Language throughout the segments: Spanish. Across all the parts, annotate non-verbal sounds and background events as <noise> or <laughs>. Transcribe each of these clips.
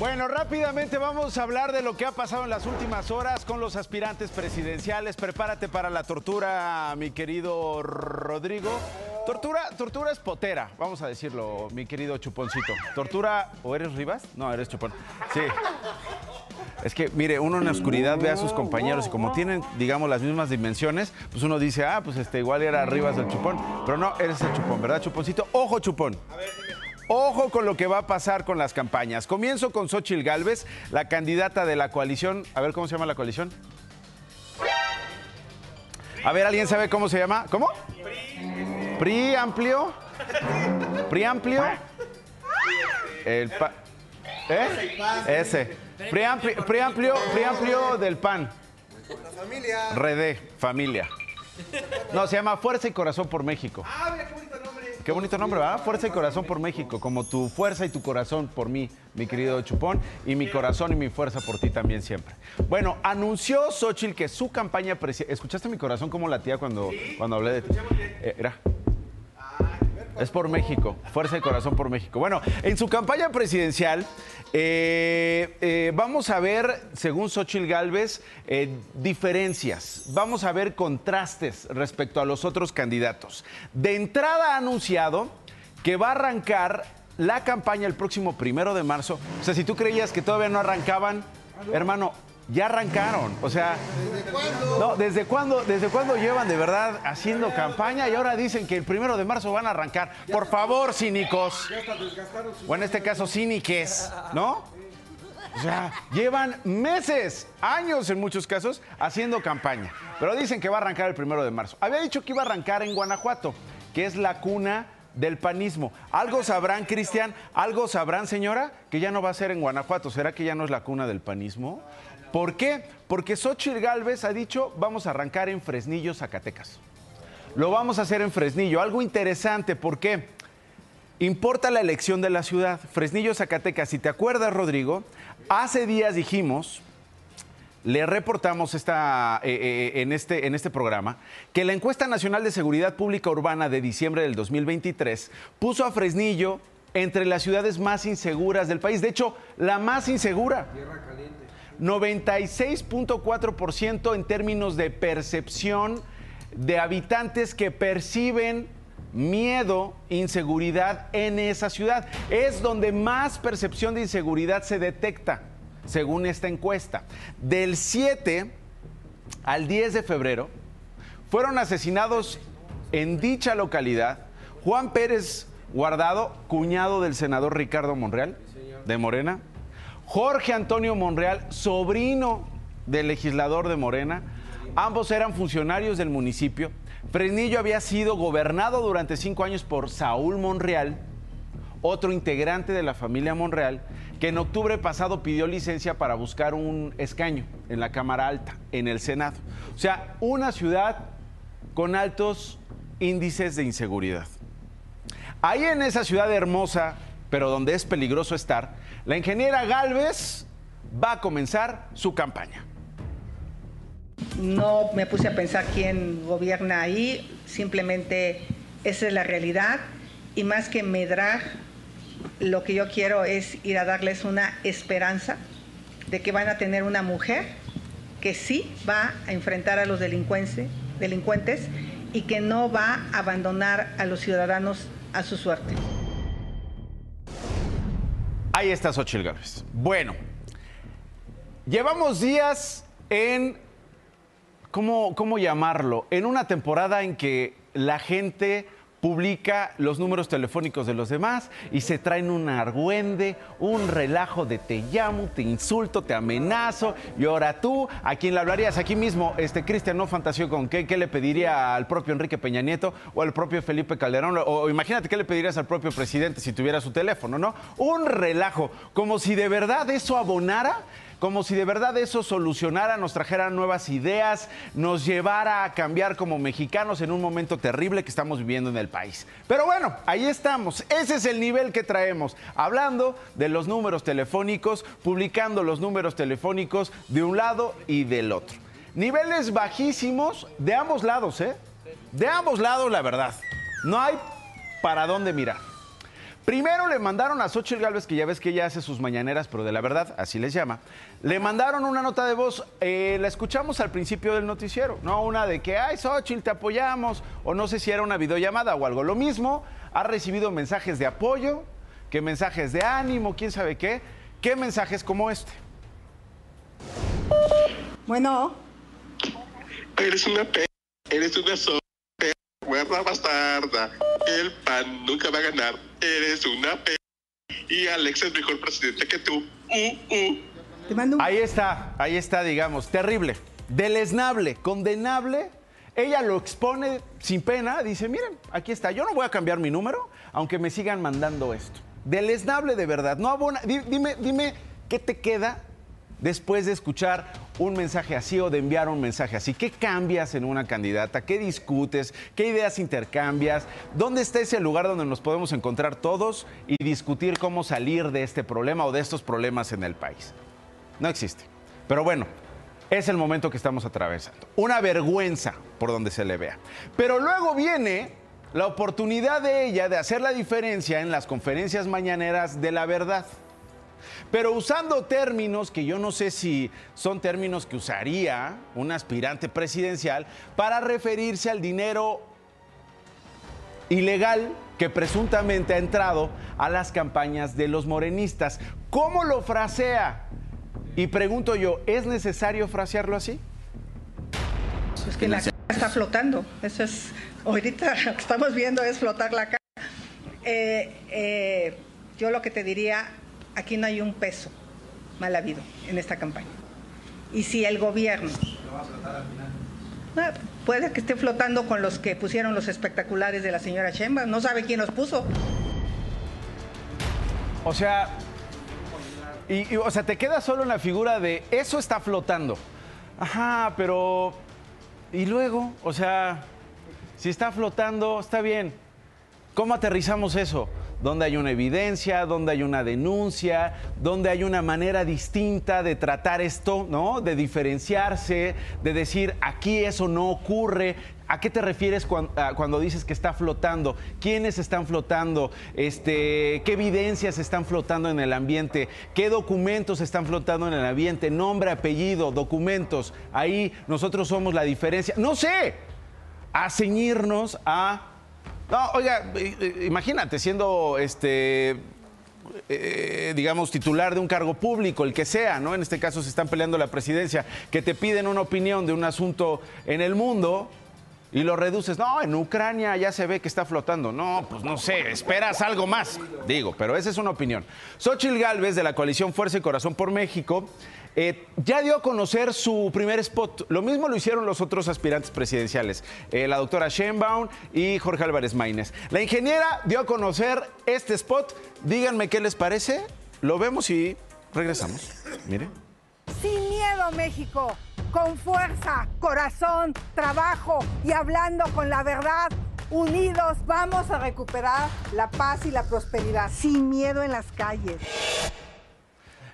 Bueno, rápidamente vamos a hablar de lo que ha pasado en las últimas horas con los aspirantes presidenciales. Prepárate para la tortura, mi querido Rodrigo. Tortura, tortura es potera, vamos a decirlo, mi querido Chuponcito. Tortura, ¿o eres Rivas? No, eres Chupón. Sí. Es que, mire, uno en la oscuridad ve a sus compañeros y como tienen, digamos, las mismas dimensiones, pues uno dice, ah, pues este igual era Rivas del Chupón. Pero no, eres el Chupón, ¿verdad, Chuponcito? Ojo, Chupón. Ojo con lo que va a pasar con las campañas. Comienzo con Xochil Gálvez, la candidata de la coalición. A ver, ¿cómo se llama la coalición? A ver, ¿alguien sabe cómo se llama? ¿Cómo? PRI amplio. PRI amplio. El pa- ¿Eh? Ese. PRI amplio, PRI amplio, PRI amplio del PAN. familia. Redé, familia. No, se llama Fuerza y Corazón por México. Ah, mira qué. Qué bonito nombre, ¿verdad? Fuerza y corazón por México, como tu fuerza y tu corazón por mí, mi querido Chupón, y mi corazón y mi fuerza por ti también siempre. Bueno, anunció Xochitl que su campaña presidencial... ¿Escuchaste mi corazón como latía cuando, cuando hablé de ti? Eh, era. Es por México, fuerza y corazón por México. Bueno, en su campaña presidencial eh, eh, vamos a ver, según Xochitl Gálvez, eh, diferencias, vamos a ver contrastes respecto a los otros candidatos. De entrada ha anunciado que va a arrancar la campaña el próximo primero de marzo. O sea, si tú creías que todavía no arrancaban, hermano, ya arrancaron. O sea, no, ¿desde cuándo, ¿desde cuándo llevan de verdad haciendo campaña y ahora dicen que el primero de marzo van a arrancar? Por favor, cínicos. O en este caso, cíniques, ¿no? O sea, llevan meses, años en muchos casos, haciendo campaña. Pero dicen que va a arrancar el primero de marzo. Había dicho que iba a arrancar en Guanajuato, que es la cuna del panismo. Algo sabrán, Cristian, algo sabrán, señora, que ya no va a ser en Guanajuato. ¿Será que ya no es la cuna del panismo? ¿Por qué? Porque Xochitl Gálvez ha dicho, vamos a arrancar en Fresnillo, Zacatecas. Lo vamos a hacer en Fresnillo. Algo interesante, ¿por qué? Importa la elección de la ciudad. Fresnillo, Zacatecas. Si te acuerdas, Rodrigo, hace días dijimos, le reportamos esta, eh, eh, en, este, en este programa, que la encuesta nacional de seguridad pública urbana de diciembre del 2023 puso a Fresnillo entre las ciudades más inseguras del país. De hecho, la más insegura. 96.4% en términos de percepción de habitantes que perciben miedo, inseguridad en esa ciudad. Es donde más percepción de inseguridad se detecta, según esta encuesta. Del 7 al 10 de febrero fueron asesinados en dicha localidad Juan Pérez Guardado, cuñado del senador Ricardo Monreal, de Morena, Jorge Antonio Monreal, sobrino del legislador de Morena. Ambos eran funcionarios del municipio. Fresnillo había sido gobernado durante cinco años por Saúl Monreal, otro integrante de la familia Monreal, que en octubre pasado pidió licencia para buscar un escaño en la Cámara Alta, en el Senado. O sea, una ciudad con altos índices de inseguridad. Ahí en esa ciudad hermosa, pero donde es peligroso estar, la ingeniera Galvez va a comenzar su campaña. No me puse a pensar quién gobierna ahí, simplemente esa es la realidad y más que medrar, lo que yo quiero es ir a darles una esperanza de que van a tener una mujer que sí va a enfrentar a los delincuentes, y que no va a abandonar a los ciudadanos a su suerte. Ahí está Xochitl. Bueno, llevamos días en, ¿cómo, ¿cómo llamarlo? En una temporada en que la gente publica los números telefónicos de los demás y se traen un argüende, un relajo de te llamo, te insulto, te amenazo y ahora tú, ¿a quién le hablarías? Aquí mismo, este Cristian no fantaseó con qué, qué le pediría al propio Enrique Peña Nieto o al propio Felipe Calderón o, imagínate qué le pedirías al propio presidente si tuviera su teléfono, ¿no? Un relajo, como si de verdad eso abonara como si de verdad eso solucionara, nos trajera nuevas ideas, nos llevara a cambiar como mexicanos en un momento terrible que estamos viviendo en el país. Pero bueno, ahí estamos. Ese es el nivel que traemos. Hablando de los números telefónicos, publicando los números telefónicos de un lado y del otro. Niveles bajísimos de ambos lados, ¿eh? De ambos lados, la verdad. No hay para dónde mirar. Primero le mandaron a Xochitl Galvez, que ya ves que ella hace sus mañaneras, pero de la verdad, así les llama. Le mandaron una nota de voz, eh, la escuchamos al principio del noticiero, ¿no? Una de que, ay, Xochitl, te apoyamos, o no sé si era una videollamada o algo. Lo mismo, ha recibido mensajes de apoyo, que mensajes de ánimo, quién sabe qué. ¿Qué mensajes como este? Bueno, Eres una p. Eres una so p. Bastarda. El PAN nunca va a ganar. Eres una p. Y Alex es mejor presidente que tú. Uh, uh. te mando un... Ahí está, ahí está, digamos, terrible, deleznable, condenable. Ella lo expone sin pena, dice, miren, aquí está, yo no voy a cambiar mi número, aunque me sigan mandando esto. Deleznable de verdad, no abona, di- dime, dime, ¿qué te queda después de escuchar un mensaje así o de enviar un mensaje así? ¿Qué cambias en una candidata? ¿Qué discutes? ¿Qué ideas intercambias? ¿Dónde está ese lugar donde nos podemos encontrar todos y discutir cómo salir de este problema o de estos problemas en el país? No existe. Pero bueno, es el momento que estamos atravesando. Una vergüenza por donde se le vea. Pero luego viene la oportunidad de ella de hacer la diferencia en las conferencias mañaneras de la verdad. Pero usando términos que yo no sé si son términos que usaría un aspirante presidencial para referirse al dinero ilegal que presuntamente ha entrado a las campañas de los morenistas. ¿Cómo lo frasea? Y pregunto yo, ¿es necesario frasearlo así? Pues que la cara está flotando. Eso es, ahorita lo <laughs> que estamos viendo es flotar la cara. Eh, eh, yo lo que te diría, aquí no hay un peso mal habido en esta campaña. Y si el gobierno... Ah, Puede que esté flotando con los que pusieron los espectaculares de la señora Sheinbaum. No sabe quién los puso. O sea, y, o sea, te queda solo en la figura de eso está flotando. Ajá, pero y luego, o sea, si está flotando, está bien. ¿Cómo aterrizamos eso? ¿Dónde hay una evidencia? ¿Dónde hay una denuncia? ¿Dónde hay una manera distinta de tratar esto, ¿no? De diferenciarse, de decir, aquí eso no ocurre. ¿A qué te refieres cuando, dices que está flotando? ¿Quiénes están flotando? Este, ¿Qué evidencias están flotando en el ambiente? ¿Qué documentos están flotando en el ambiente? Nombre, apellido, documentos. Ahí nosotros somos la diferencia. No sé, a ceñirnos a... No, oiga, eh, eh, imagínate siendo este eh, digamos, titular de un cargo público, el que sea, ¿no? En este caso se están peleando la presidencia, que te piden una opinión de un asunto en el mundo y lo reduces. No, en Ucrania ya se ve que está flotando. No, pues no sé, esperas algo más, digo, pero esa es una opinión. Xochitl Gálvez, de la coalición Fuerza y Corazón por México, eh, ya dio a conocer su primer spot. Lo mismo lo hicieron los otros aspirantes presidenciales, eh, la doctora Sheinbaum y Jorge Álvarez Maínez. La ingeniera dio a conocer este spot. Díganme qué les parece. Lo vemos y regresamos. Mire. Sin miedo, México. Con fuerza, corazón, trabajo y hablando con la verdad. Unidos vamos a recuperar la paz y la prosperidad. Sin miedo en las calles.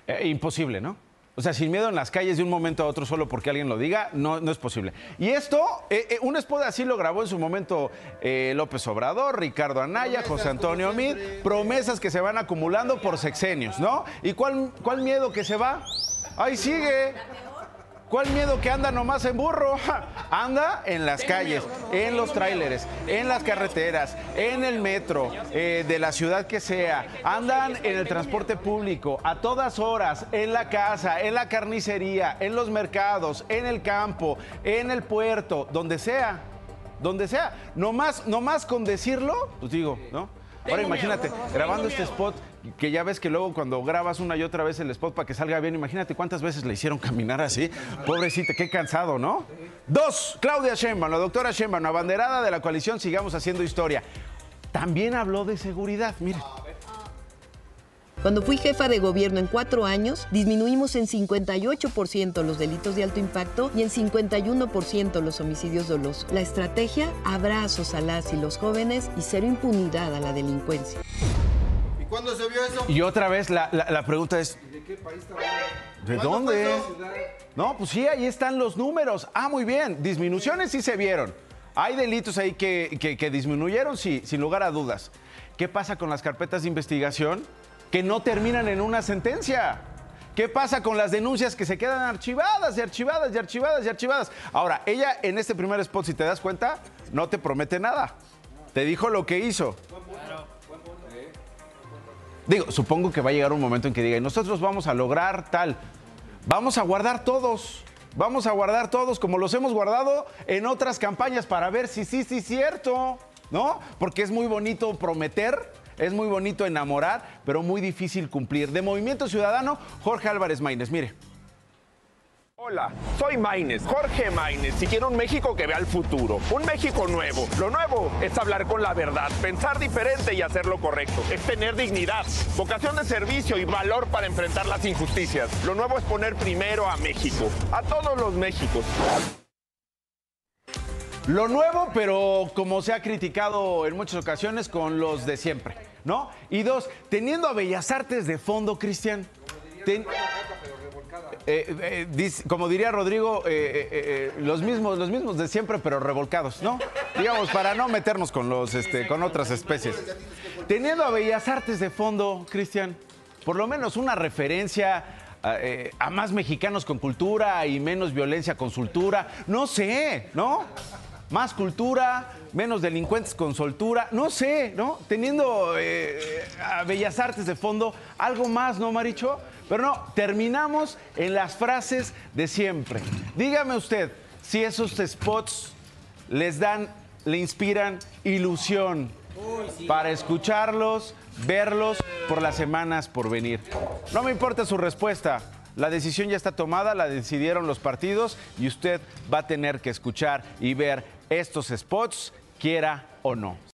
Eh, imposible, ¿no? O sea, sin miedo en las calles de un momento a otro solo porque alguien lo diga, no, no es posible. Y esto, eh, eh, un spot así lo grabó en su momento eh, López Obrador, Ricardo Anaya, José Antonio Mid, promesas que se van acumulando por sexenios, ¿no? ¿Y cuál, cuál miedo que se va? Ahí sigue. ¿Cuál miedo que anda nomás en burro? <laughs> Anda en las calles, en los tráileres, en las carreteras, en el metro, eh, de la ciudad que sea. Andan en el transporte público, a todas horas, en la casa, en la carnicería, en los mercados, en el campo, en el puerto, donde sea. Donde sea. Nomás, nomás con decirlo, pues digo, ¿no? Ahora imagínate, grabando este spot, que ya ves que luego cuando grabas una y otra vez el spot para que salga bien, imagínate cuántas veces le hicieron caminar así. Pobrecita, qué cansado, ¿no? Dos, Claudia Sheinbaum, la doctora Sheinbaum, abanderada de la coalición Sigamos Haciendo Historia. También habló de seguridad, mire. Cuando fui jefa de gobierno en cuatro años, disminuimos en 58% los delitos de alto impacto y en 51% los homicidios dolosos. La estrategia, abrazos a las y los jóvenes y cero impunidad a la delincuencia. ¿Y cuándo se vio eso? Y otra vez la, la- la pregunta es, ¿De qué país está? ¿de ¿Cuándo dónde? No, pues sí, ahí están los números. Ah, muy bien. Disminuciones sí se vieron. Hay delitos ahí que, que- que disminuyeron, sí, sin lugar a dudas. ¿qué pasa con las carpetas de investigación que no terminan en una sentencia? ¿Qué pasa con las denuncias que se quedan archivadas y archivadas y archivadas y archivadas? Ahora, ella en este primer spot, si te das cuenta, no te promete nada. Te dijo lo que hizo. Digo, supongo que va a llegar un momento en que diga, "Y nosotros vamos a lograr tal. Vamos a guardar todos. Vamos a guardar todos como los hemos guardado en otras campañas para ver si sí, sí, cierto. ¿No? Porque es muy bonito prometer, es muy bonito enamorar, pero muy difícil cumplir. De Movimiento Ciudadano, Jorge Álvarez Maínez. Mire. Hola, soy Maines, Jorge Maines, y quiero un México que vea el futuro, un México nuevo. Lo nuevo es hablar con la verdad, pensar diferente y hacer lo correcto. Es tener dignidad, vocación de servicio y valor para enfrentar las injusticias. Lo nuevo es poner primero a México, a todos los Méxicos. Lo nuevo, pero como se ha criticado en muchas ocasiones, con los de siempre, ¿no? Y dos, teniendo a Bellas Artes de fondo, Cristian. Eh, eh, como diría Rodrigo, eh, los, mismos, los mismos de siempre, pero revolcados, ¿no? Digamos, para no meternos con, los, este, con otras especies. Teniendo a Bellas Artes de fondo, Cristian, por lo menos una referencia a, más mexicanos con cultura y menos violencia con soltura. No sé, ¿no? Más cultura, menos delincuentes con soltura. No sé, ¿no? Teniendo a Bellas Artes de fondo, algo más, ¿no, Maricho? Pero no, terminamos en las frases de siempre. Dígame usted si esos spots les dan, le inspiran ilusión para escucharlos, verlos por las semanas por venir. No me importa su respuesta. La decisión ya está tomada, la decidieron los partidos y usted va a tener que escuchar y ver estos spots, quiera o no.